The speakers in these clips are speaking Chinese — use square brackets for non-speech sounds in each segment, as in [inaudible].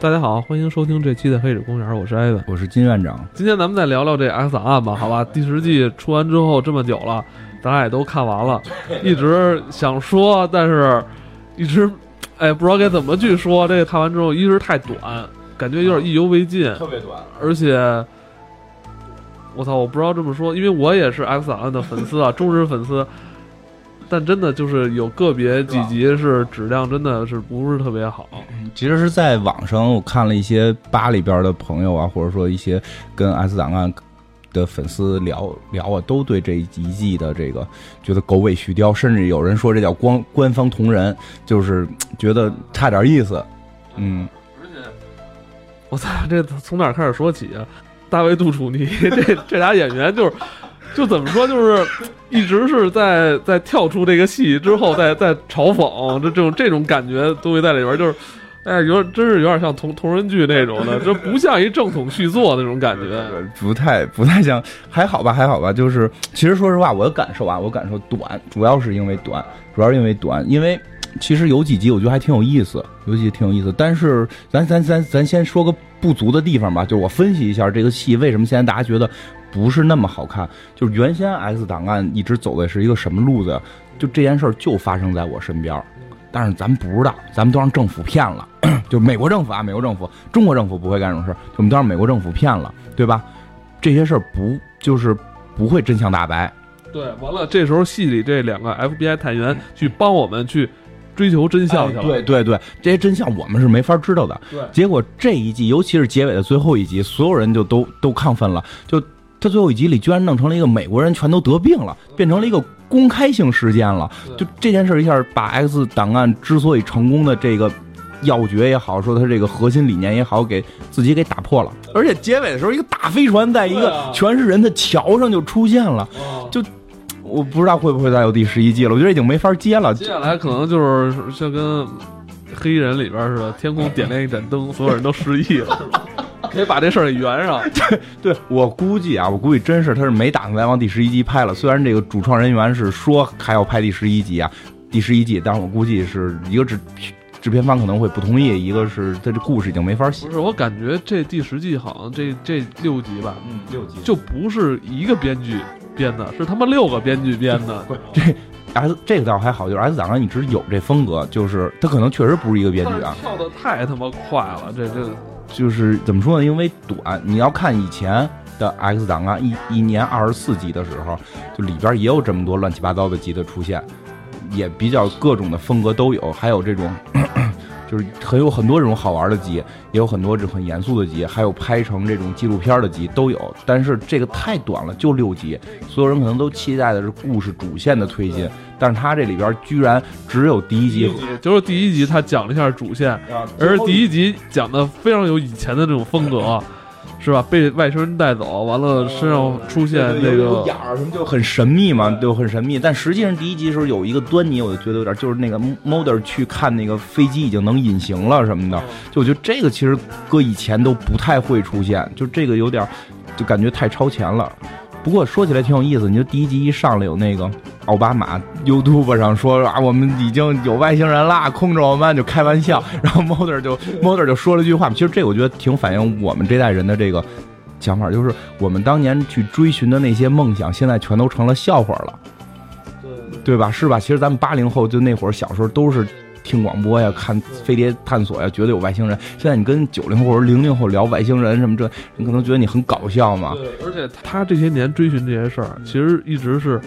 大家好，欢迎收听这期的《黑水公园》，我是艾文，我是金院长。今天咱们再聊聊这《X 档案》吧，好吧？第十季出完之后这么久了，大家也都看完了，[laughs] 一直想说，但是一直哎不知道该怎么去说。这个看完之后，一直太短，感觉有点意犹未尽，特别短，而且我操，我不知道这么说，因为我也是《X 档案》的粉丝啊，忠实粉丝。但真的就是有个别几集是质量真的是不是特别好。其实是在网上我看了一些吧里边的朋友啊，或者说一些跟 S 档案的粉丝聊聊啊，都对这一季的这个觉得狗尾续貂，甚至有人说这叫官官方同人，就是觉得差点意思。嗯，而且我操，这从哪开始说起啊？大卫杜楚尼这这俩演员就是。就怎么说，就是 [laughs] 一直是在在跳出这个戏之后，[laughs] 在在嘲讽，这这种这种感觉都会在里边，就是，哎，有点真是有点像同同人剧那种的，[laughs] 就不像一正统续作那种感觉，不太不太像，还好吧，还好吧，就是其实说实话，我的感受啊，我感受短，主要是因为短，主要是因为短，因为其实有几集我觉得还挺有意思，有几集挺有意思，但是咱咱咱咱先说个不足的地方吧，就是我分析一下这个戏为什么现在大家觉得。不是那么好看，就是原先 X 档案一直走的是一个什么路子？就这件事儿就发生在我身边，但是咱们不知道，咱们都让政府骗了。[clears throat] 就美国政府啊，美国政府，中国政府不会干这种事儿，我们都让美国政府骗了，对吧？这些事儿不就是不会真相大白？对，完了，这时候戏里这两个 FBI 探员去帮我们去追求真相去了。对对对，这些真相我们是没法知道的。对，结果这一季，尤其是结尾的最后一集，所有人就都都亢奋了，就。他最后一集里居然弄成了一个美国人全都得病了，变成了一个公开性事件了。就这件事一下把 X 档案之所以成功的这个要诀也好，说他这个核心理念也好，给自己给打破了。而且结尾的时候，一个大飞船在一个全是人的桥上就出现了，就我不知道会不会再有第十一季了。我觉得已经没法接了。接下来可能就是像跟黑衣人里边似的，天空点亮一盏灯，所有人都失忆了？[laughs] 可以把这事儿给圆上。[laughs] 对，对我估计啊，我估计真是他是没打算再往第十一集拍了。虽然这个主创人员是说还要拍第十一集啊，第十一季，但是我估计是一个制制片方可能会不同意，一个是他这故事已经没法写。不是，我感觉这第十季好像这这六集吧，嗯，六集就不是一个编剧编的，是他妈六个编剧编的。[laughs] 这 S 这个倒还好，就是 S 档案一直有这风格，就是他可能确实不是一个编剧啊。跳的太他妈快了，这这。就是怎么说呢？因为短，你要看以前的 X 档案，一一年二十四集的时候，就里边也有这么多乱七八糟的集的出现，也比较各种的风格都有，还有这种。就是很有很多这种好玩的集，也有很多这很严肃的集，还有拍成这种纪录片的集都有。但是这个太短了，就六集，所有人可能都期待的是故事主线的推进，但是它这里边居然只有第一集，就是第一集他讲了一下主线，而第一集讲的非常有以前的这种风格。是吧？被外星人带走，完了身上出现那个眼儿什么，就很神秘嘛，就很神秘。但实际上第一集的时候有一个端倪，我就觉得有点，就是那个 Mulder 去看那个飞机已经能隐形了什么的，就我觉得这个其实搁以前都不太会出现，就这个有点，就感觉太超前了。不过说起来挺有意思，你就第一集一上来有那个奥巴马 YouTube 上说啊，我们已经有外星人啦，控制我们，就开玩笑。然后 Mother 就 [laughs] Mother 就说了句话，其实这我觉得挺反映我们这代人的这个想法，就是我们当年去追寻的那些梦想，现在全都成了笑话了，对对吧？是吧？其实咱们八零后就那会儿小时候都是。听广播呀，看飞碟探索呀，觉得有外星人。现在你跟九零后或者零零后聊外星人什么这，你可能觉得你很搞笑嘛。对，而且他这些年追寻这些事儿，其实一直是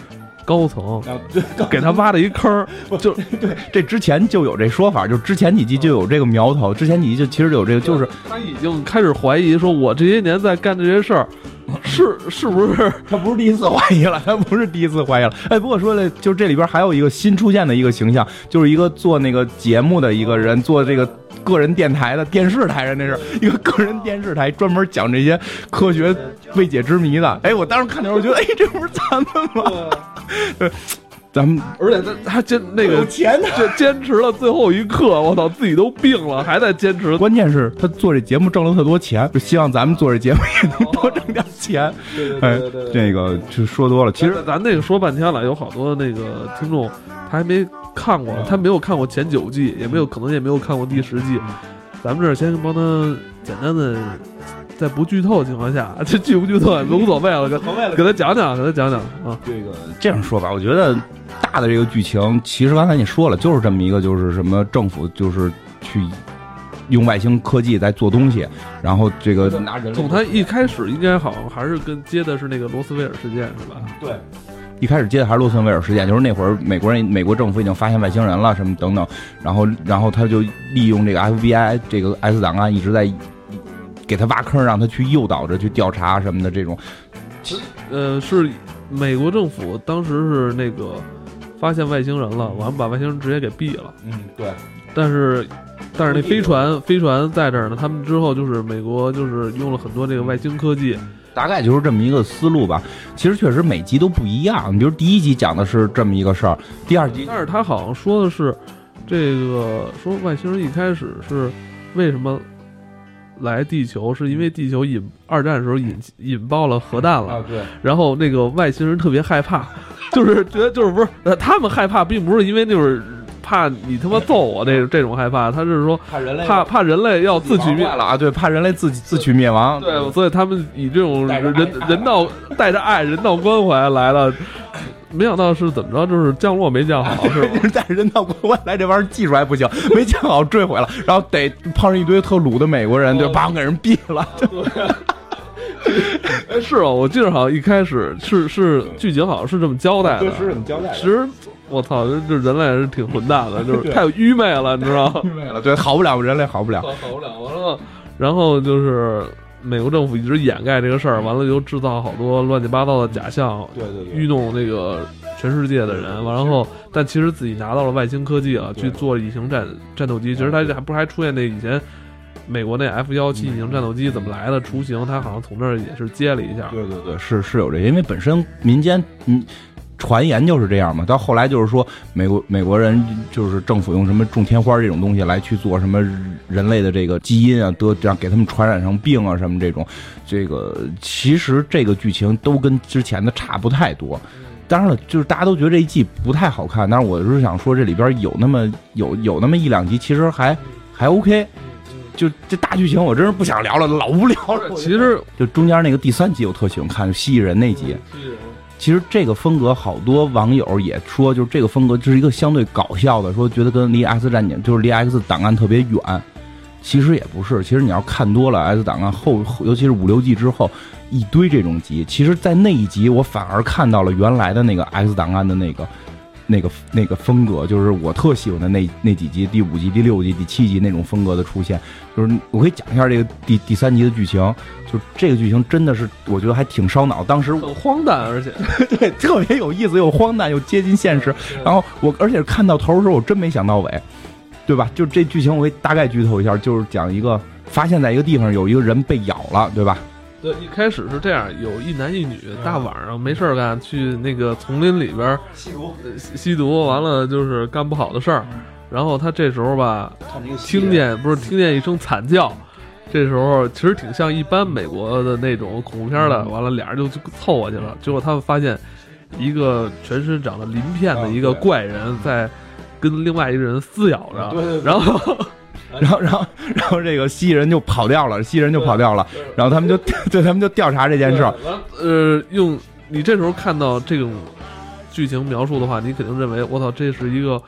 高层 [laughs] 给他挖了一坑。[laughs] 就对，这之前就有这说法，就之前几集就有这个苗头，之前几集就其实有这个，就是他已经开始怀疑，说我这些年在干这些事儿。[laughs] 是是不是他不是第一次怀疑了？他不是第一次怀疑了。哎，不过说的，就这里边还有一个新出现的一个形象，就是一个做那个节目的一个人，做这个个人电台的电视台上，那是一个个人电视台，专门讲这些科学未解之谜的。哎，我当时看的时候，我觉得，哎，这不是咱们吗？对咱们，而且他他坚那个坚坚持了最后一刻，我操，自己都病了还在坚持。关键是，他做这节目挣了特多钱，就希望咱们做这节目也能多挣点钱。哎，这个就说多了。其实咱那个说半天了，有好多那个听众他还没看过，他没有看过前九季，也没有可能也没有看过第十季。咱们这儿先帮他简单的，在不剧透的情况下，[laughs] 这剧不剧透也无所谓了，给给他讲讲，给他讲讲啊。这个这样说吧，我觉得大的这个剧情，其实刚才你说了，就是这么一个，就是什么政府就是去用外星科技在做东西，然后这个拿人从他一开始应该好像还是跟接的是那个罗斯威尔事件是吧？对。一开始接的还是洛森威尔事件，就是那会儿美国人、美国政府已经发现外星人了，什么等等，然后，然后他就利用这个 FBI 这个 S 档案一直在给他挖坑，让他去诱导着去调查什么的这种。呃，是美国政府当时是那个发现外星人了，完了把外星人直接给毙了。嗯，对。但是，但是那飞船飞船在这儿呢，他们之后就是美国就是用了很多这个外星科技。大概就是这么一个思路吧。其实确实每集都不一样。你比如第一集讲的是这么一个事儿，第二集，但是他好像说的是，这个说外星人一开始是为什么来地球，是因为地球引二战的时候引引爆了核弹了。对。然后那个外星人特别害怕，就是觉得就是不是他们害怕，并不是因为就是。怕你他妈揍我，这这种害怕，他是说怕人类怕怕人类要自取灭了啊！对，怕人类自自取灭亡。对，所以他们以这种人人道带着爱人道关怀来了，没想到是怎么着，就是降落没降好，是带着 [laughs] 人道关怀来，这玩意儿技术还不行，没降好坠毁了，然后得碰上一堆特鲁的美国人，就把给人毙了。[laughs] 哎，是哦，我记得好像一开始是是剧情好像是这么交代的，是这么交代。其实。我操，这这人类是挺混蛋的，就是太愚昧了，你知道吗？[laughs] 愚昧了，对，好不了，人类好不了，好不了。完了，然后就是美国政府一直掩盖这个事儿，完了又制造好多乱七八糟的假象，对对对，愚弄那个全世界的人。完然后，但其实自己拿到了外星科技啊，去做隐形战战斗机。其实他还不是还出现那以前美国那 F 幺七隐形战斗机怎么来的雏形？他好像从那儿也是接了一下。对对对，是是有这，因为本身民间嗯。传言就是这样嘛，到后来就是说，美国美国人就是政府用什么种天花这种东西来去做什么人类的这个基因啊，得这样给他们传染上病啊什么这种，这个其实这个剧情都跟之前的差不太多。当然了，就是大家都觉得这一季不太好看，但是我是想说这里边有那么有有那么一两集，其实还还 OK。就这大剧情我真是不想聊了，老无聊了。其实就中间那个第三集我特喜欢看，蜥蜴人那集。其实这个风格，好多网友也说，就是这个风格就是一个相对搞笑的，说觉得跟离 X 战警就是离 X 档案特别远。其实也不是，其实你要看多了 X 档案后，尤其是五六季之后，一堆这种集。其实，在那一集，我反而看到了原来的那个 X 档案的那个。那个那个风格，就是我特喜欢的那那几集，第五集、第六集、第七集那种风格的出现。就是我可以讲一下这个第第三集的剧情，就这个剧情真的是我觉得还挺烧脑。当时很荒诞，而且 [laughs] 对特别有意思，又荒诞又接近现实。然后我而且看到头的时候，我真没想到尾，对吧？就这剧情，我会大概剧透一下，就是讲一个发现在一个地方有一个人被咬了，对吧？对，一开始是这样，有一男一女，大晚上没事干，去那个丛林里边吸毒，吸毒完了就是干不好的事儿。然后他这时候吧，听见不是听见一声惨叫，这时候其实挺像一般美国的那种恐怖片的。完了，俩人就凑过去了，结果他们发现一个全身长了鳞片的一个怪人在跟另外一个人撕咬着，[laughs] 然后。然后，然后，然后这个蜥蜴人就跑掉了，蜥蜴人就跑掉了。然后他们就 [laughs] 对他们就调查这件事。呃，用你这时候看到这种剧情描述的话，你肯定认为我操，这是一个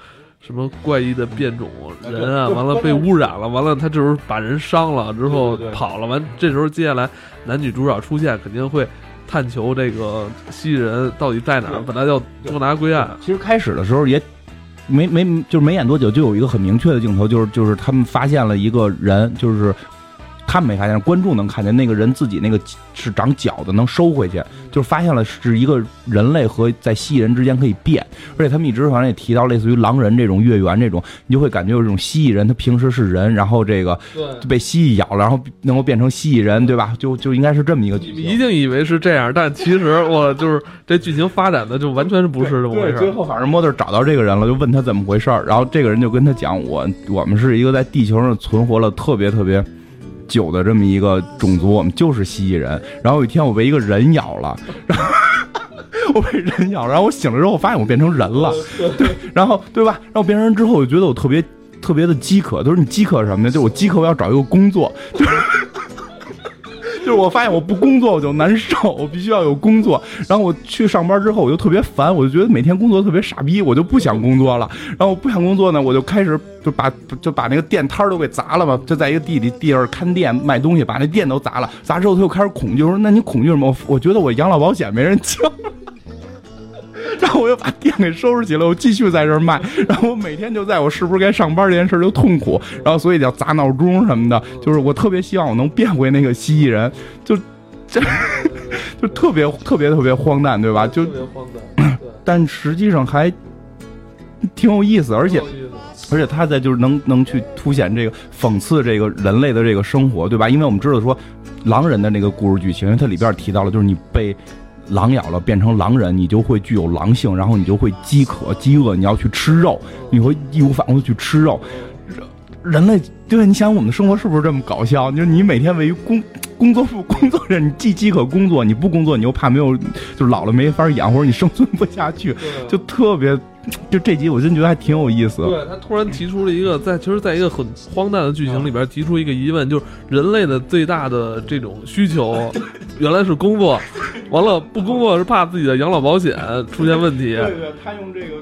什么怪异的变种人啊？完了被污染了，完了他这时候把人伤了之后跑了。完这时候接下来男女主角出现，肯定会探求这个蜥蜴人到底在哪，把他要捉拿归案。其实开始的时候也。没没就是没演多久，就有一个很明确的镜头，就是就是他们发现了一个人，就是他们没发现，观众能看见那个人自己那个是长脚的，能收回去，就是发现了是一个人类和在蜥蜴人之间可以变，而且他们一直好像也提到类似于狼人这种月圆这种，你就会感觉有这种蜥蜴人，他平时是人，然后这个被蜥蜴咬了，然后能够变成蜥蜴人，对吧？就就应该是这么一个剧情。一定以为是这样，但其实我就是这剧情发展的就完全是不是这么回事。最后反正莫特找到这个人了，就问他怎么回事然后这个人就跟他讲，我我们是一个在地球上存活了特别特别。久的这么一个种族，我们就是蜥蜴人。然后有一天我被一个人咬了，然 [laughs] 后我被人咬，然后我醒了之后，我发现我变成人了，[laughs] 对，然后对吧？然后变成人之后，我就觉得我特别特别的饥渴，都是你饥渴什么呢？就是我饥渴，我要找一个工作，就是就是我发现我不工作我就难受，我必须要有工作。然后我去上班之后，我就特别烦，我就觉得每天工作特别傻逼，我就不想工作了。然后我不想工作呢，我就开始就把就把那个店摊都给砸了嘛，就在一个地里地儿看店卖东西，把那店都砸了。砸之后他又开始恐惧，说那你恐惧什么？我觉得我养老保险没人交。然后我又把店给收拾起来，我继续在这儿卖。然后我每天就在我是不是该上班这件事就痛苦，然后所以叫砸闹钟什么的。就是我特别希望我能变回那个蜥蜴人，就这就特别特别特别荒诞，对吧？就特别荒诞，[clears throat] 但实际上还挺有意思，而且而且他在就是能能去凸显这个讽刺这个人类的这个生活，对吧？因为我们知道说狼人的那个故事剧情，因为它里边提到了，就是你被。狼咬了，变成狼人，你就会具有狼性，然后你就会饥渴、饥饿，你要去吃肉，你会义无反顾的去吃肉。人类，对，你想我们的生活是不是这么搞笑？就是你每天为工工作不工作着，你既饥渴工作，你不工作你又怕没有，就老了没法养，或者你生存不下去，就特别。就这集我真觉得还挺有意思。对他突然提出了一个，在其实，在一个很荒诞的剧情里边提出一个疑问，就是人类的最大的这种需求，[laughs] 原来是工作，完了不工作是怕自己的养老保险出现问题。对对，他用这个，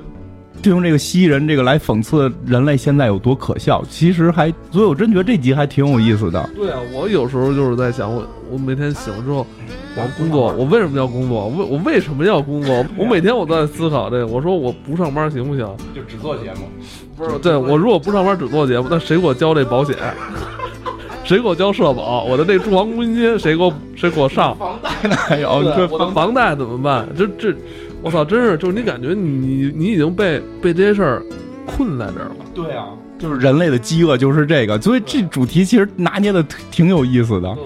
就用这个蜥蜴人这个来讽刺人类现在有多可笑。其实还，所以我真觉得这集还挺有意思的。对啊，我有时候就是在想，我我每天醒了之后。我工作，我为什么要工作？为我为什么要工作？我每天我都在思考这个。我说我不上班行不行？就只做节目，不是？对我如果不上班只做节目，那谁给我交这保险？谁给我交社保？我的这住房公积金谁给我谁给我上？房贷呢？[laughs] 还有我的房贷怎么办？这这，我操！真是，就是你感觉你你已经被被这些事儿困在这儿了。对啊，就是人类的饥饿就是这个，所以这主题其实拿捏的挺有意思的。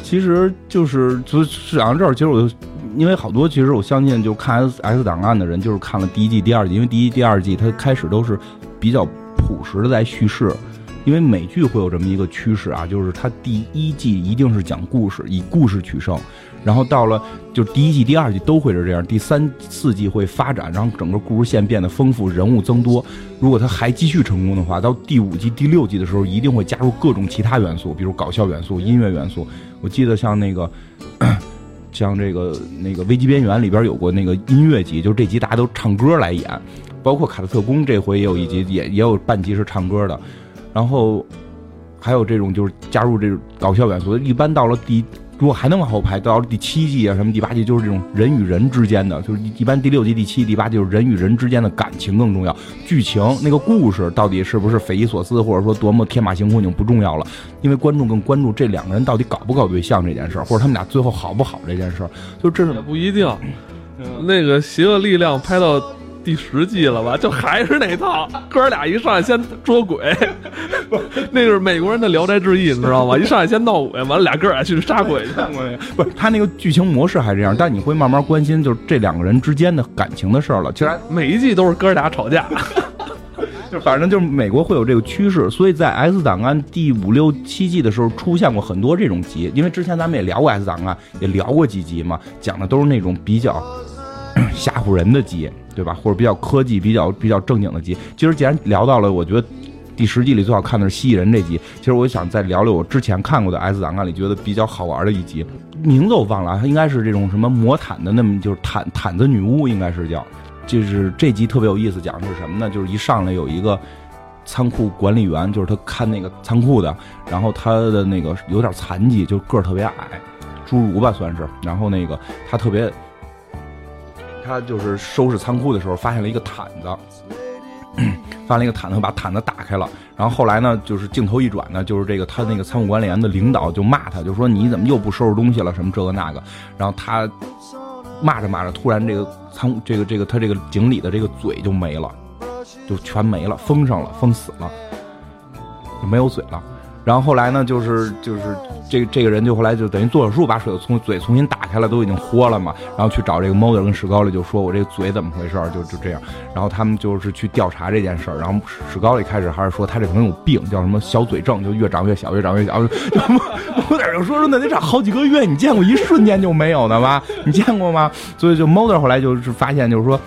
其实就是就讲到这儿，其实我就因为好多，其实我相信就看 S X 档案的人，就是看了第一季、第二季，因为第一、第二季它开始都是比较朴实的在叙事，因为美剧会有这么一个趋势啊，就是它第一季一定是讲故事，以故事取胜。然后到了就第一季、第二季都会是这样，第三四季会发展，然后整个故事线变得丰富，人物增多。如果它还继续成功的话，到第五季、第六季的时候，一定会加入各种其他元素，比如搞笑元素、音乐元素。我记得像那个，像这个那个《危机边缘》里边有过那个音乐集，就这集大家都唱歌来演，包括《卡特特工》这回也有一集，也也有半集是唱歌的。然后还有这种就是加入这种搞笑元素，一般到了第。如果还能往后排，到了第七季啊，什么第八季，就是这种人与人之间的，就是一般第六季、第七、第八季就是人与人之间的感情更重要。剧情那个故事到底是不是匪夷所思，或者说多么天马行空已经不重要了，因为观众更关注这两个人到底搞不搞对象这件事儿，或者他们俩最后好不好这件事儿。就这是不一定。那个邪恶力量拍到。第十季了吧，就还是那套，哥俩一上来先捉鬼，[laughs] 那个是美国人的《聊斋志异》，你知道吗？一上来先闹鬼，完了俩哥俩去杀鬼去。不是他那个剧情模式还是这样，但你会慢慢关心，就是这两个人之间的感情的事儿了。其实每一季都是哥俩吵架，[laughs] 就反正就是美国会有这个趋势，所以在《S 档案》第五六七季的时候出现过很多这种集，因为之前咱们也聊过《S 档案》，也聊过几集嘛，讲的都是那种比较 [clears throat] 吓唬人的集。对吧？或者比较科技、比较比较正经的集。其实既然聊到了，我觉得第十季里最好看的是蜥蜴人这集。其实我想再聊聊我之前看过的《S 档案》里觉得比较好玩的一集，名字我忘了，它应该是这种什么魔毯的，那么就是毯毯子女巫，应该是叫。就是这集特别有意思，讲的是什么呢？就是一上来有一个仓库管理员，就是他看那个仓库的，然后他的那个有点残疾，就个儿特别矮，侏儒吧算是。然后那个他特别。他就是收拾仓库的时候，发现了一个毯子，[clears throat] 发现了一个毯子，把毯子打开了。然后后来呢，就是镜头一转呢，就是这个他那个仓库管理员的领导就骂他，就说你怎么又不收拾东西了，什么这个那个。然后他骂着骂着，突然这个仓这个这个他这个井里的这个嘴就没了，就全没了，封上了，封死了，就没有嘴了。然后后来呢，就是就是这这个人就后来就等于做手术把水从嘴重新打开了，都已经豁了嘛。然后去找这个 m o d e r 跟史高利就说：“我这个嘴怎么回事？”就就这样。然后他们就是去调查这件事儿。然后史高利开始还是说他这可能有病，叫什么小嘴症，就越长越小，越长越小。Mulder [laughs] 就说说那得长好几个月，你见过一瞬间就没有的吗？你见过吗？所以就 m o d e r 后来就是发现就是说。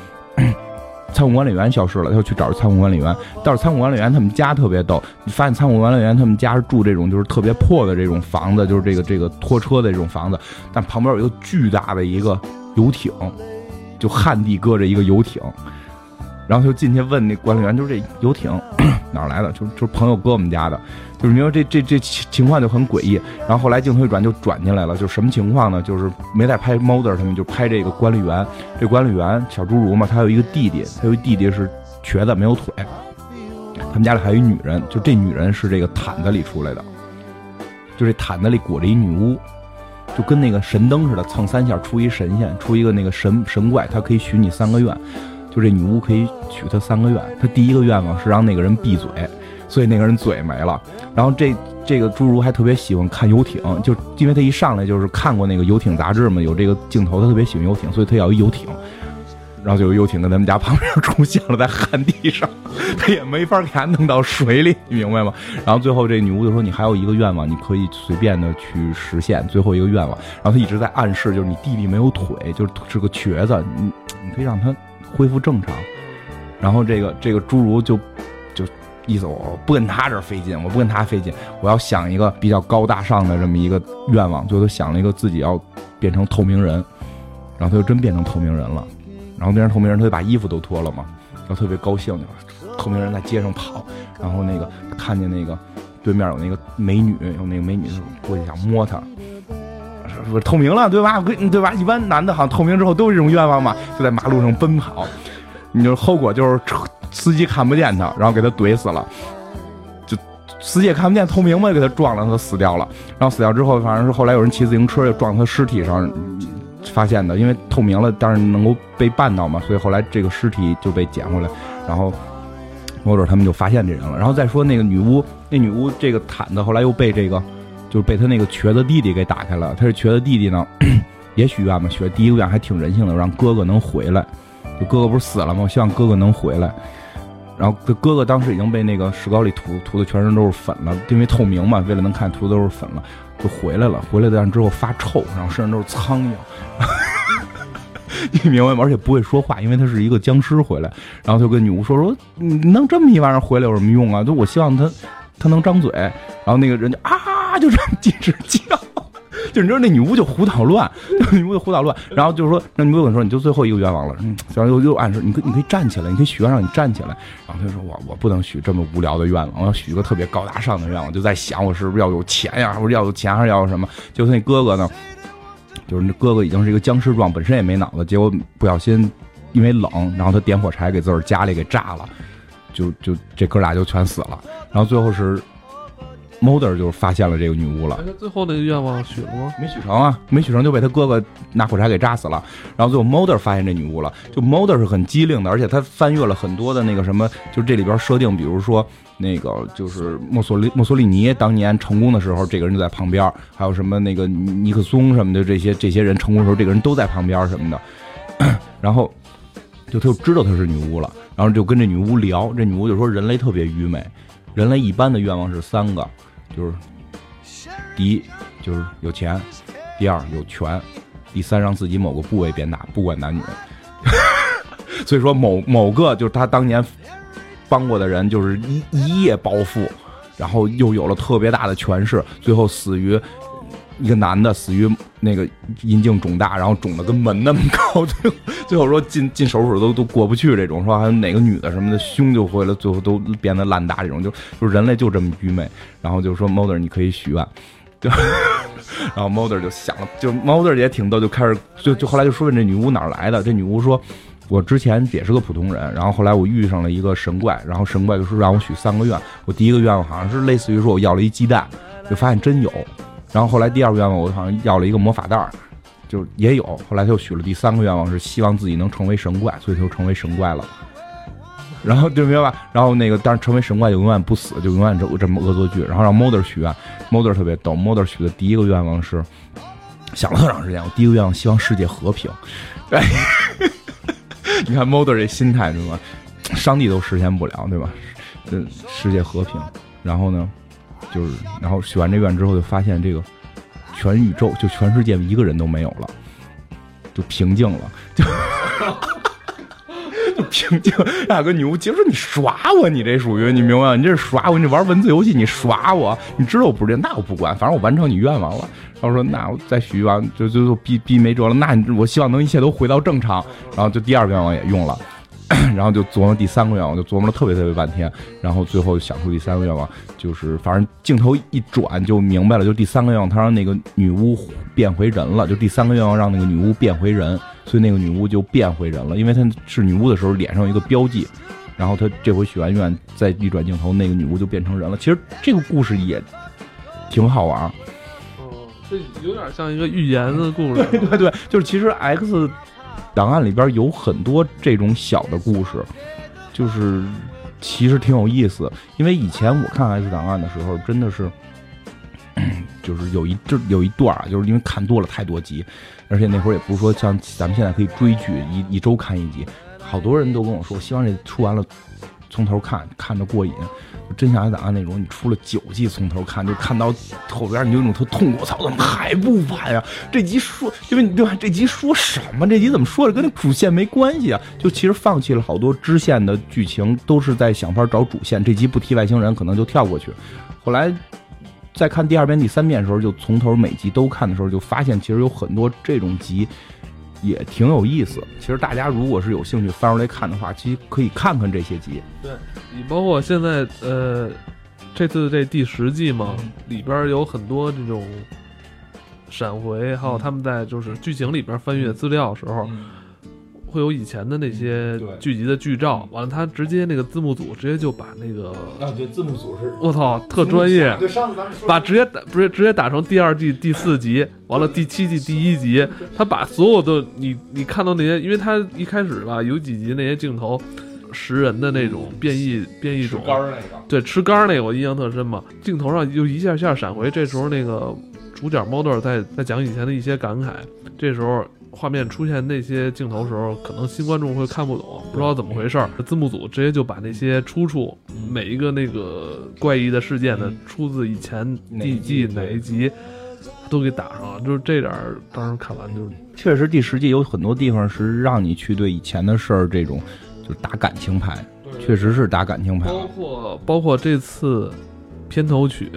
仓库管理员消失了，他就去找着仓库管理员。到仓库管理员他们家特别逗，你发现仓库管理员他们家是住这种就是特别破的这种房子，就是这个这个拖车的这种房子，但旁边有一个巨大的一个游艇，就旱地搁着一个游艇。然后就进去问那管理员，就是这游艇哪来的？就就是朋友搁我们家的。就是你说这这这情况就很诡异。然后后来镜头一转就转进来了，就什么情况呢？就是没在拍 Mother 他们，就拍这个管理员。这管理员小侏儒嘛，他有一个弟弟，他有一弟弟是瘸的，没有腿。他们家里还有一女人，就这女人是这个毯子里出来的，就这毯子里裹着一女巫，就跟那个神灯似的，蹭三下出一神仙，出一个那个神神怪，他可以许你三个愿。就这女巫可以许他三个愿，他第一个愿望是让那个人闭嘴，所以那个人嘴没了。然后这这个侏儒还特别喜欢看游艇，就因为他一上来就是看过那个游艇杂志嘛，有这个镜头，他特别喜欢游艇，所以他要一游艇。然后就有游艇在他们家旁边出现了，在旱地上，他也没法给他弄到水里，你明白吗？然后最后这女巫就说：“你还有一个愿望，你可以随便的去实现最后一个愿望。”然后他一直在暗示，就是你弟弟没有腿，就是是个瘸子，你你可以让他。恢复正常，然后这个这个侏儒就意思我不跟他这儿费劲，我不跟他费劲，我要想一个比较高大上的这么一个愿望，最后想了一个自己要变成透明人，然后他就真变成透明人了，然后变成透明人，他就把衣服都脱了嘛，然后特别高兴，透明人在街上跑，然后那个看见那个对面有那个美女，有那个美女就过去想摸他。不是透明了，对吧？对吧？一般男的好像透明之后都有这种愿望嘛，就在马路上奔跑。你就后果就是车司机看不见他，然后给他怼死了。就司机也看不见透明嘛，给他撞了，他死掉了。然后死掉之后，反正是后来有人骑自行车又撞他尸体上发现的，因为透明了，但是能够被绊到嘛，所以后来这个尸体就被捡回来。然后或者他们就发现这人了。然后再说那个女巫，那女巫这个毯子后来又被这个。就是被他那个瘸子弟弟给打开了。他是瘸子弟弟呢，[coughs] 也许愿嘛，许第一个愿还挺人性的，让哥哥能回来。就哥哥不是死了吗？我希望哥哥能回来。然后哥哥当时已经被那个石膏里涂涂的全身都是粉了，因为透明嘛，为了能看涂的都是粉了，就回来了。回来的之后发臭，然后身上都是苍蝇。[laughs] 你明白吗？而且不会说话，因为他是一个僵尸回来。然后就跟女巫说说，你弄这么一玩意儿回来有什么用啊？就我希望他他能张嘴。然后那个人就啊。就这么接着叫，[laughs] 就你知道那女巫就胡捣乱，女巫就胡捣乱，然后就是说，那女巫跟我说，你就最后一个愿望了，嗯，然后又又暗示你可你可以站起来，你可以许愿让你站起来，然后他说我我不能许这么无聊的愿望，我要许一个特别高大上的愿望，就在想我是不是要有钱呀，或者要有钱还是要什么？就是那哥哥呢，就是那哥哥已经是一个僵尸状，本身也没脑子，结果不小心因为冷，然后他点火柴给自个儿家里给炸了，就就这哥俩就全死了，然后最后是。Mother 就是发现了这个女巫了。他最后那个愿望许了吗？没许成啊，没许成就被他哥哥拿火柴给炸死了。然后最后 Mother 发现这女巫了，就 Mother 是很机灵的，而且他翻阅了很多的那个什么，就是这里边设定，比如说那个就是墨索里墨索里尼当年成功的时候，这个人就在旁边；还有什么那个尼克松什么的这些这些人成功的时候，这个人都在旁边什么的。[coughs] 然后就他就知道她是女巫了，然后就跟这女巫聊，这女巫就说人类特别愚昧，人类一般的愿望是三个。就是第一就是有钱，第二有权，第三让自己某个部位变大，不管男女。[laughs] 所以说某某个就是他当年帮过的人，就是一一夜暴富，然后又有了特别大的权势，最后死于。一个男的死于那个阴茎肿大，然后肿的跟门那么高，最后最后说进进手术都都过不去这种，说还有哪个女的什么的胸就回了，最后都变得烂大这种，就就人类就这么愚昧。然后就说 Mother 你可以许愿，就 [laughs] 然后 Mother 就想了，就 Mother 也挺逗，就开始就就后来就说问这女巫哪来的，这女巫说，我之前也是个普通人，然后后来我遇上了一个神怪，然后神怪就说让我许三个愿，我第一个愿望好像是类似于说我要了一鸡蛋，就发现真有。然后后来第二个愿望，我好像要了一个魔法袋儿，就也有。后来他又许了第三个愿望，是希望自己能成为神怪，所以他就成为神怪了。然后就明白吧？然后那个，但是成为神怪就永远不死，就永远这这么恶作剧。然后让 Mother 许愿，Mother 特别逗，Mother 许的第一个愿望是想了特长时间，我第一个愿望希望世界和平。哎，[laughs] 你看 Mother 这心态对吧？上帝都实现不了对吧？嗯，世界和平。然后呢？就是，然后许完这愿之后，就发现这个全宇宙就全世界一个人都没有了，就平静了，就就情境，然后跟女巫接着你耍我，你这属于你明白吗？你这是耍我，你玩文字游戏，你耍我，你知道我不是这，那我不管，反正我完成你愿望了。然后说那我再许愿，就就就逼逼没辙了。那我希望能一切都回到正常。然后就第二个愿望也用了。[clears throat] 然后就琢磨第三个愿望，就琢磨了特别特别半天，然后最后想出第三个愿望，就是反正镜头一转就明白了，就第三个愿望，他让那个女巫变回人了，就第三个愿望让那个女巫变回人，所以那个女巫就变回人了，因为她是女巫的时候脸上有一个标记，然后她这回许完愿再一转镜头，那个女巫就变成人了。其实这个故事也挺好玩，哦，这有点像一个寓言的故事，[laughs] 对对对，就是其实 X。档案里边有很多这种小的故事，就是其实挺有意思。因为以前我看 X 档案的时候，真的是，[clears throat] 就是有一就有一段啊，就是因为看多了太多集，而且那会儿也不是说像咱们现在可以追剧，一一周看一集，好多人都跟我说，希望这出完了从头看，看着过瘾。真相档案那种，你出了九季从头看，就看到后边，你有一种特痛苦，操，怎么还不完呀？这集说，因为你对吧？这集说什么？这集怎么说的？跟那主线没关系啊？就其实放弃了好多支线的剧情，都是在想法找主线。这集不提外星人，可能就跳过去。后来再看第二遍、第三遍的时候，就从头每集都看的时候，就发现其实有很多这种集。也挺有意思。其实大家如果是有兴趣翻出来看的话，其实可以看看这些集。对，你包括现在呃，这次这第十季嘛，里边有很多这种闪回，还有他们在就是剧情里边翻阅资料的时候。会有以前的那些剧集的剧照，完了他直接那个字幕组直接就把那个啊，对，字幕组是，我操，特专业，把直接打不是直接打成第二季第四集，完了第七季第一集，他把所有的你你看到那些，因为他一开始吧有几集那些镜头，食人的那种变异变异种，对，吃肝那个我印象特深嘛，镜头上就一下下闪回，这时候那个主角猫豆在在讲以前的一些感慨，这时候。画面出现那些镜头时候，可能新观众会看不懂，不知道怎么回事儿。字幕组直接就把那些出处，每一个那个怪异的事件呢出自以前第季哪一集，都给打上了。就是这点儿，当时看完就是，确实第十季有很多地方是让你去对以前的事儿这种，就打感情牌，确实是打感情牌。包括包括这次片头曲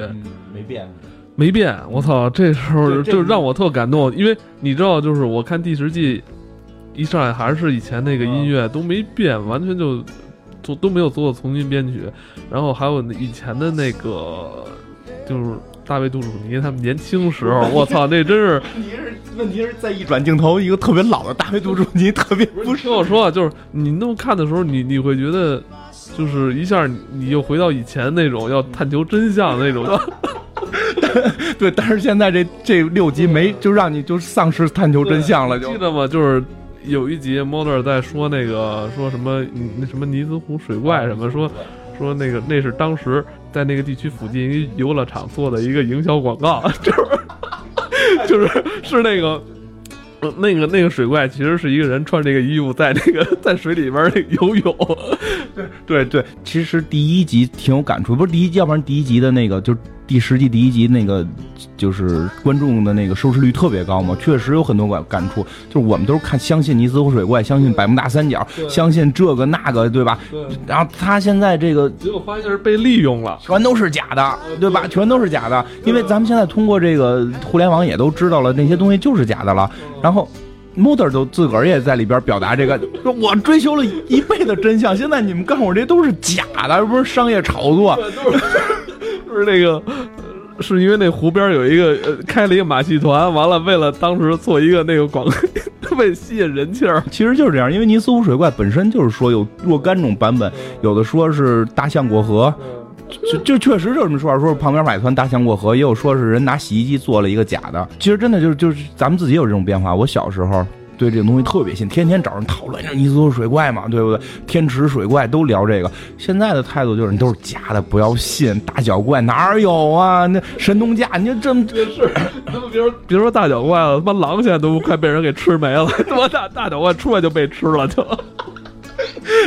没变。没变，我操！这时候就让我特感动，因为你知道，就是我看第十季，一上来还是以前那个音乐都没变，完全就都都没有做重新编曲，然后还有以前的那个，就是大卫杜鲁尼他们年轻时候，我操，那真是。问题是问题是在一转镜头，一个特别老的大卫杜鲁尼，特别不是听我说，就是你那么看的时候，你你会觉得，就是一下你又回到以前那种要探求真相那种。[laughs] 对，但是现在这这六集没就让你就丧失探求真相了，就记得吗？就是有一集 m o r 在说那个说什么那什么尼斯湖水怪什么说说那个那是当时在那个地区附近一游乐场做的一个营销广告，[laughs] 就是就是是那个。那个那个水怪其实是一个人穿这个衣服在那个 [laughs] 在水里边那游泳，对对对，其实第一集挺有感触，不是第一集，要不然第一集的那个就第十季第一集那个就是观众的那个收视率特别高嘛，确实有很多感感触，就是我们都是看相信尼斯湖水怪，相信百慕大三角，相信这个那个，对吧？然后他现在这个结果发现是被利用了，全都是假的，对吧？全都是假的，因为咱们现在通过这个互联网也都知道了那些东西就是假的了。然后，Mother 都自个儿也在里边表达这个，说我追求了一辈子真相，现在你们告诉我这都是假的，不是商业炒作，就是那个，是因为那湖边有一个呃开了一个马戏团，完了为了当时做一个那个广告，[laughs] 为吸引人气儿，其实就是这样，因为尼斯湖水怪本身就是说有若干种版本，有的说是大象过河。就就确实就这么说，说旁边买团大象过河，也有说是人拿洗衣机做了一个假的。其实真的就是就是咱们自己有这种变化。我小时候对这个东西特别信，天天找人讨论，尼斯湖水怪嘛，对不对？天池水怪都聊这个。现在的态度就是你都是假的，不要信。大脚怪哪有啊？那神农架，你就这么这是，[laughs] 那么比如比如说大脚怪了，他妈狼现在都快被人给吃没了，他妈大大脚怪出来就被吃了就。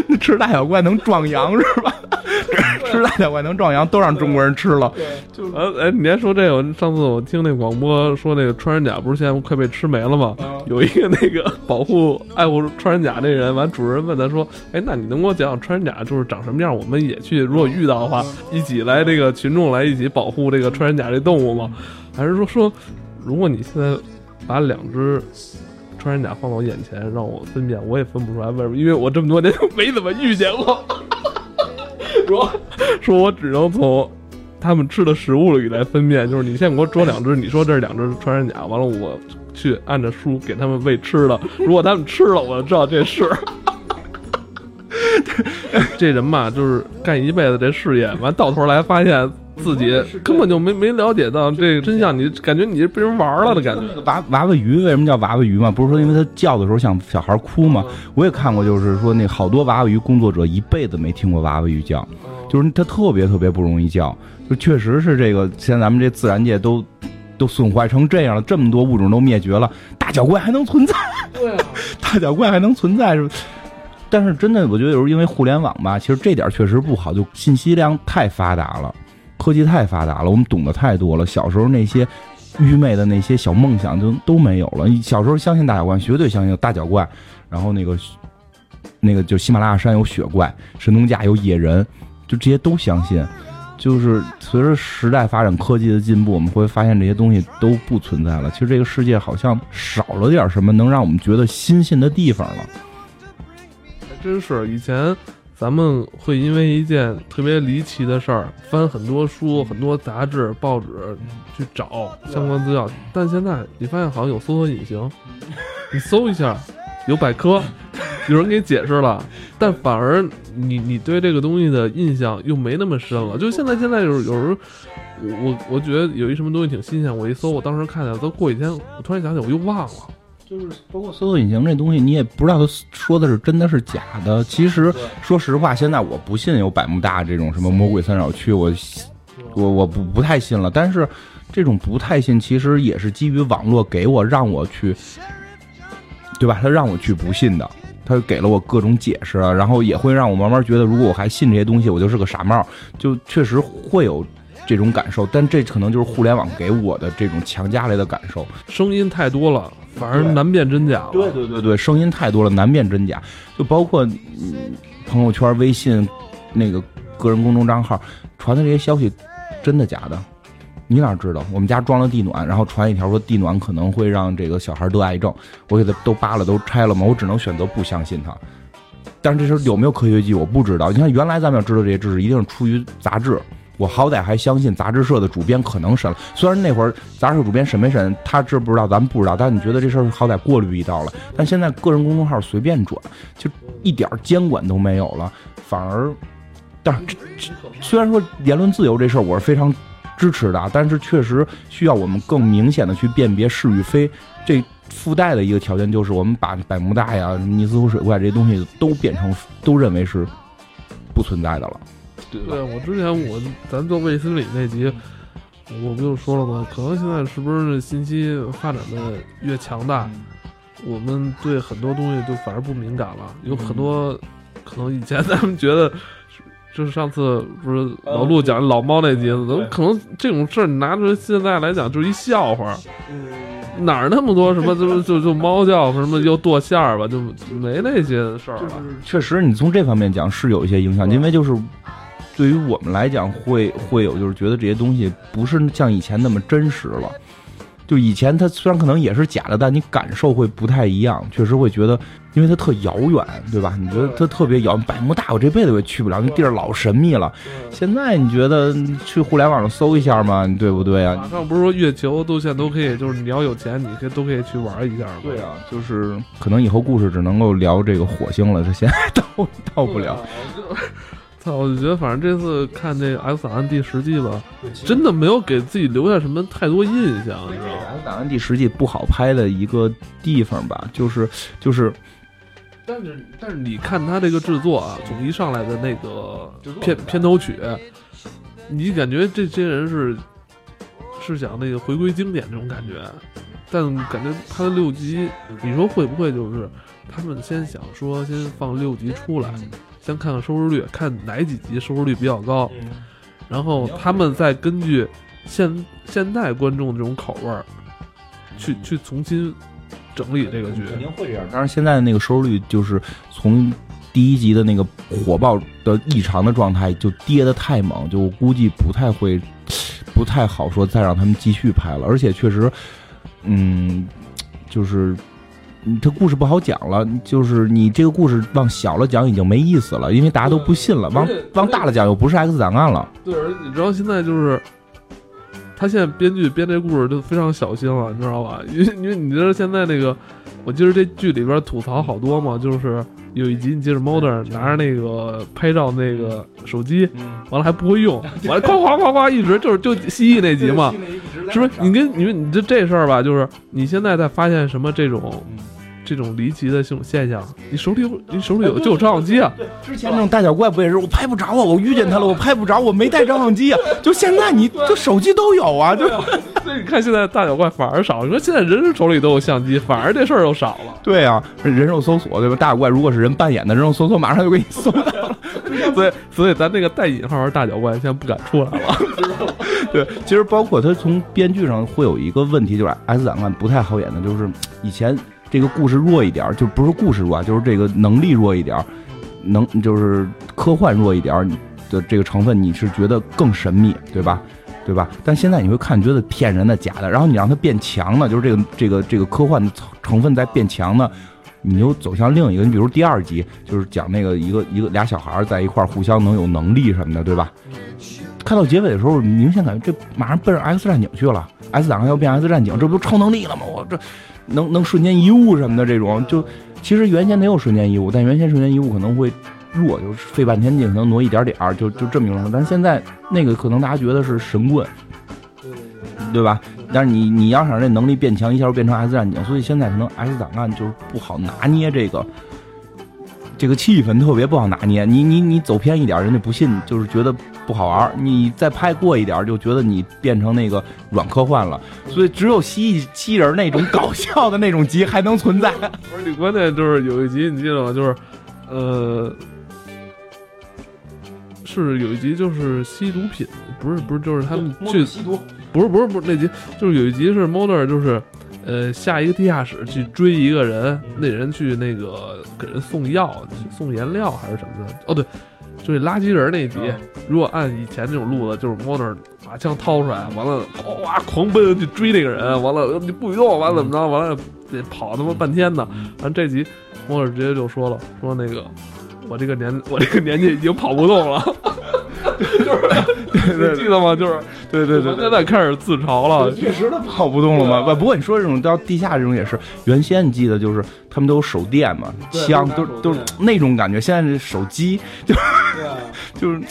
那 [laughs] 吃大小怪能壮阳是吧？[laughs] 吃大小怪能壮阳，都让中国人吃了。就呃哎，你别说这个？上次我听那广播说，那个穿山甲不是现在快被吃没了吗？有一个那个保护爱护穿山甲那人，完主人问他说：“哎，那你能给我讲讲穿山甲就是长什么样？我们也去，如果遇到的话，一起来这个群众来一起保护这个穿山甲这动物吗？还是说说，如果你现在把两只穿山甲放到我眼前，让我分辨，我也分不出来为什么？因为我这么多年就没怎么遇见过。[laughs] 说说我只能从他们吃的食物里来分辨，就是你先给我捉两只，你说这是两只穿山甲，完了我去按着书给他们喂吃的，如果他们吃了，我就知道这是。[laughs] 这人吧，就是干一辈子这事业，完到头来发现自己根本就没没了解到这个真相，你感觉你是被人玩了的感觉。娃娃娃鱼为什么叫娃娃鱼嘛？不是说因为它叫的时候像小孩哭吗？我也看过，就是说那好多娃娃鱼工作者一辈子没听过娃娃鱼叫，就是它特别特别不容易叫，就确实是这个。现在咱们这自然界都都损坏成这样了，这么多物种都灭绝了，大脚怪还能存在？对啊，[laughs] 大脚怪还能存在是？但是真的，我觉得有时候因为互联网吧，其实这点确实不好，就信息量太发达了，科技太发达了，我们懂得太多了。小时候那些愚昧的那些小梦想就都没有了。小时候相信大脚怪，绝对相信大脚怪，然后那个那个就喜马拉雅山有雪怪，神农架有野人，就这些都相信。就是随着时代发展、科技的进步，我们会发现这些东西都不存在了。其实这个世界好像少了点什么能让我们觉得新鲜的地方了。还真是以前，咱们会因为一件特别离奇的事儿，翻很多书、很多杂志、报纸去找相关资料。但现在你发现好像有搜索引擎，[laughs] 你搜一下，有百科，[laughs] 有人给解释了。但反而你你对这个东西的印象又没那么深了。就现在现在有有时候，我我觉得有一什么东西挺新鲜，我一搜，我当时看见，都过几天，我突然想起我又忘了。就是包括搜索引擎这东西，你也不知道他说的是真的是假的。其实说实话，现在我不信有百慕大这种什么魔鬼三角区，我我我不不太信了。但是这种不太信，其实也是基于网络给我让我去，对吧？他让我去不信的，他给了我各种解释，然后也会让我慢慢觉得，如果我还信这些东西，我就是个傻帽。就确实会有这种感受，但这可能就是互联网给我的这种强加来的感受。声音太多了。反而难辨真假了。对对对对，声音太多了，难辨真假。就包括嗯朋友圈、微信那个个人公众账号传的这些消息，真的假的？你哪知道？我们家装了地暖，然后传一条说地暖可能会让这个小孩得癌症，我给他都扒了，都拆了嘛，我只能选择不相信他。但是这时候有没有科学依据，我不知道。你看，原来咱们要知道这些知识，一定是出于杂志。我好歹还相信杂志社的主编可能审了，虽然那会儿杂志社主编审没审，他知不知道咱们不知道，但你觉得这事儿好歹过滤一道了。但现在个人公众号随便转，就一点监管都没有了，反而，但是虽然说言论自由这事儿我是非常支持的，但是确实需要我们更明显的去辨别是与非。这附带的一个条件就是我们把百慕大呀、尼斯湖水怪这些东西都变成都认为是不存在的了。对，我之前我咱做卫斯理那集，我不就说了吗？可能现在是不是信息发展的越强大，我们对很多东西就反而不敏感了。有很多 [laughs] 可能以前咱们觉得，就是上次不是老陆讲老猫那集，怎么可能这种事儿拿出来现在来讲就是一笑话。哪儿那么多什么就 [laughs] 就就猫叫什么又剁馅儿吧，就没那些事儿了。确实，你从这方面讲是有一些影响，因为就是。对于我们来讲，会会有就是觉得这些东西不是像以前那么真实了。就以前它虽然可能也是假的，但你感受会不太一样，确实会觉得，因为它特遥远，对吧？你觉得它特别遥，百慕大我这辈子也去不了，那地儿老神秘了。现在你觉得去互联网上搜一下嘛，对不对啊？马上不是说月球都现在都可以，就是你要有钱，你可以都可以去玩一下吗？对啊，就是可能以后故事只能够聊这个火星了，它现在到到不了。操！我就觉得，反正这次看这《X 档案》第十季吧，真的没有给自己留下什么太多印象。你知道吗？X 档案》第十季不好拍的一个地方吧，就是就是，但是但是你看他这个制作啊，从一上来的那个片片头曲，你感觉这些人是是想那个回归经典这种感觉。但感觉拍的六集，你说会不会就是他们先想说先放六集出来，先看看收视率，看哪几集收视率比较高，然后他们再根据现现代观众这种口味儿，去去重新整理这个剧。肯定会这样。但是现在的那个收视率就是从第一集的那个火爆的异常的状态就跌得太猛，就我估计不太会，不太好说再让他们继续拍了。而且确实，嗯，就是。嗯，它故事不好讲了，就是你这个故事往小了讲已经没意思了，因为大家都不信了。往往大了讲又不是 X 档案了。对，而你知道现在就是，他现在编剧编这故事就非常小心了，你知道吧？因为因为你知道现在那个，我记得这剧里边吐槽好多嘛，就是有一集你记着 Mulder 拿着那个拍照那个手机，完了还不会用，[laughs] 完了哐哐哐哐一直就是就蜥蜴那集嘛，是不是？你跟你说你这这事儿吧，就是你现在在发现什么这种。这种离奇的这种现象，你手里有你手里有就有照相机啊。之前那种大脚怪不也是我拍不着啊，我遇见他了，我拍不着，我没带照相机啊。就现在你这手机都有啊，就所以你看现在大脚怪反而少。你说现在人人手里都有相机，反而这事儿又少了。[laughs] 对啊，人肉搜索对吧？大脚怪如果是人扮演的，人肉搜索马上就给你搜到了。[laughs] 所以所以咱那个带引号的大脚怪现在不敢出来 [laughs] 了。对，其实包括他从编剧上会有一个问题，就是 S 档案不太好演的，就是以前。这个故事弱一点，就不是故事弱，就是这个能力弱一点，能就是科幻弱一点的这个成分，你是觉得更神秘，对吧？对吧？但现在你会看，觉得骗人的、假的，然后你让它变强了，就是这个这个这个科幻的成分在变强呢，你又走向另一个。你比如第二集，就是讲那个一个一个俩小孩在一块儿互相能有能力什么的，对吧？看到结尾的时候，明显感觉这马上奔着 X 战警去了，S 档案要变 X 战警，这不超能力了吗？我这。能能瞬间移物什么的这种，就其实原先没有瞬间移物，但原先瞬间移物可能会弱，就是费半天劲可能挪一点点儿，就就这么一种。但现在那个可能大家觉得是神棍，对吧？但是你你要想这能力变强，一下就变成 S 战警，所以现在可能 S 档案就不好拿捏这个。这个气氛特别不好拿捏，你你你走偏一点，人家不信，就是觉得不好玩你再拍过一点，就觉得你变成那个软科幻了。所以只有蜥蜴蜥人那种搞笑的那种集还能存在。不是，你关键就是有一集你记得吗？就是，呃，是有一集就是吸毒品，不是不是，就是他们去吸毒，不是不是不是那集，就是有一集是 Mulder 就是。呃，下一个地下室去追一个人，那人去那个给人送药、送颜料还是什么的？哦，对，就是垃圾人那集。如果按以前那种路子，就是 n e r 把枪掏出来，完了哇狂奔去追那个人，完了你不许动，完了怎么着？完了得跑他妈半天呢。完这集 e r 直接就说了，说那个我这个年我这个年纪已经跑不动了。[laughs] [laughs] 就是，[laughs] 记得吗？就是，对对对，现在开始自嘲了，确实他跑不动了嘛。不，不过你说这种到地下这种也是，原先你记得就是他们都有手电嘛，枪都都是那种感觉。现在这手机就就是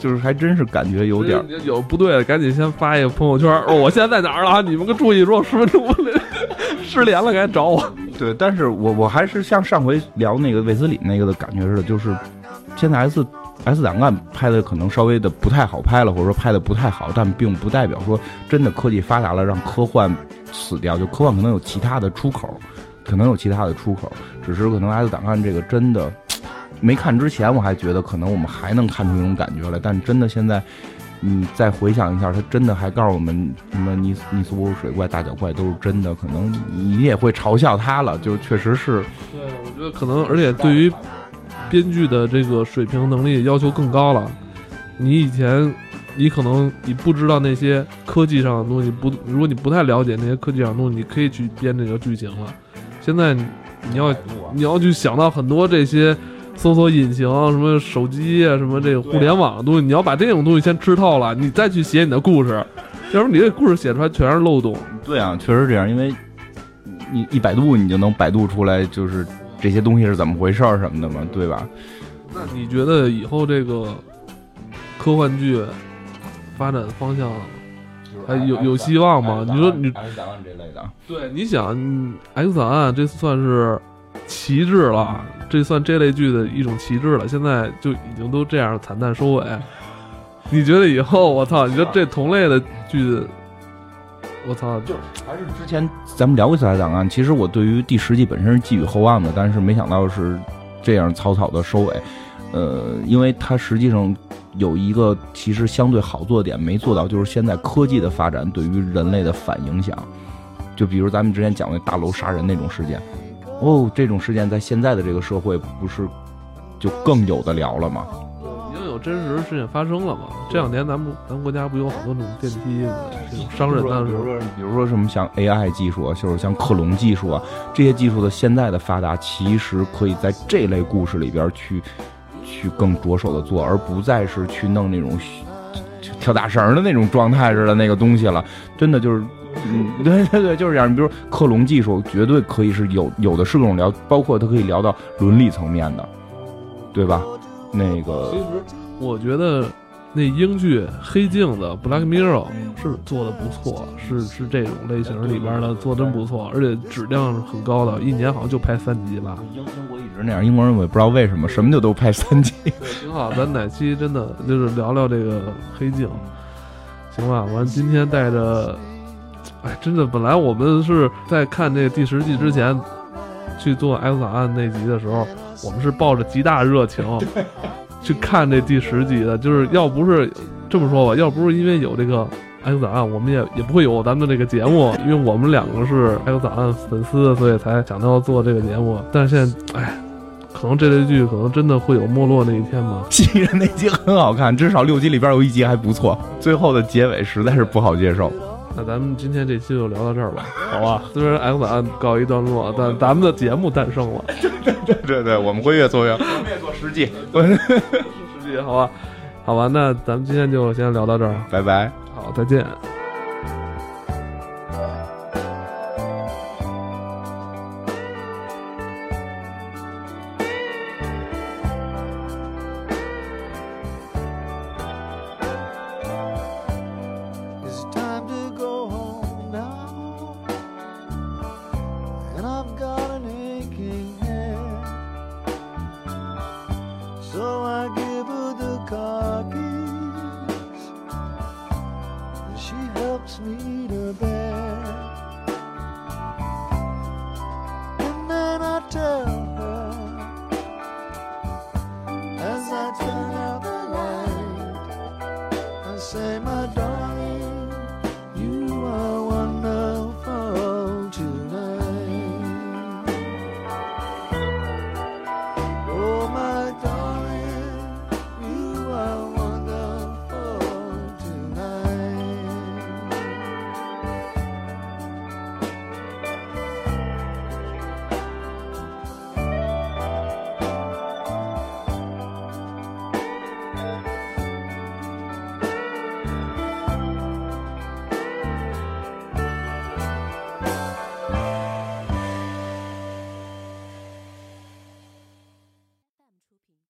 就是还真是感觉有点有不对，赶紧先发一个朋友圈，哦，我现在在哪儿了？你们可注意，如果十分钟失联了，赶紧找我。对，但是我我还是像上回聊那个卫斯理那个的感觉似的，就是现在 S。S 档案拍的可能稍微的不太好拍了，或者说拍的不太好，但并不代表说真的科技发达了让科幻死掉。就科幻可能有其他的出口，可能有其他的出口，只是可能 S 档案这个真的没看之前，我还觉得可能我们还能看出一种感觉来。但真的现在，你再回想一下，他真的还告诉我们什么尼斯尼斯湖水怪、大脚怪都是真的，可能你也会嘲笑他了。就确实是，对，我觉得可能，而且对于。编剧的这个水平能力要求更高了。你以前，你可能你不知道那些科技上的东西，不，如果你不太了解那些科技上的东西，你可以去编这个剧情了。现在你要你要去想到很多这些搜索引擎、什么手机啊、什么这个互联网的东西，你要把这种东西先吃透了，你再去写你的故事，要不然你这故事写出来全是漏洞。对啊，确实这样，因为你一百度你就能百度出来，就是。这些东西是怎么回事儿什么的嘛，对吧？那你觉得以后这个科幻剧发展方向还有有希望吗？你说你 X 档案这类的，对，你想 X 档案这算是旗帜了，这算这类剧的一种旗帜了。现在就已经都这样惨淡收尾，你觉得以后我操？你说这同类的剧？我操，就还是之前咱们聊过《色彩档案》，其实我对于第十季本身是寄予厚望的，但是没想到是这样草草的收尾。呃，因为它实际上有一个其实相对好做的点没做到，就是现在科技的发展对于人类的反影响。就比如咱们之前讲的大楼杀人那种事件，哦，这种事件在现在的这个社会不是就更有的聊了吗？真实事件发生了嘛？这两年咱们咱们国家不有好多那种电梯的这种伤人的比如说比如说什么像 AI 技术啊，就是像克隆技术啊，这些技术的现在的发达，其实可以在这类故事里边去去更着手的做，而不再是去弄那种跳大绳的那种状态似的那个东西了。真的就是。嗯，[laughs] 对对对，就是这样。你比如克隆技术，绝对可以是有有的是各种聊，包括它可以聊到伦理层面的，对吧？那个，其实我觉得那英剧《黑镜》的《Black Mirror》是做的不错，是是这种类型里边的做真不错，而且质量是很高的，一年好像就拍三集吧。英英国一直那样，英国人我也不知道为什么，什么就都拍三集。挺好。咱哪期真的就是聊聊这个《黑镜》，行吧？完，今天带着。哎，真的，本来我们是在看这第十季之前去做《X 档案》那集的时候，我们是抱着极大热情去看这第十集的。就是要不是这么说吧，要不是因为有这个《X 档案》，我们也也不会有咱们的这个节目。[laughs] 因为我们两个是《X 档案》粉丝，所以才想到做这个节目。但是现在，哎，可能这类剧可能真的会有没落那一天吧。[laughs] 新人那集很好看，至少六集里边有一集还不错，最后的结尾实在是不好接受。那咱们今天这期就聊到这儿吧，好吧？虽然 X 档案告一段落，但咱们的节目诞生了。[laughs] 对对对对，我们会越做越，我们越做实际，[laughs] 实际，好吧？好吧，那咱们今天就先聊到这儿，拜拜。好，再见。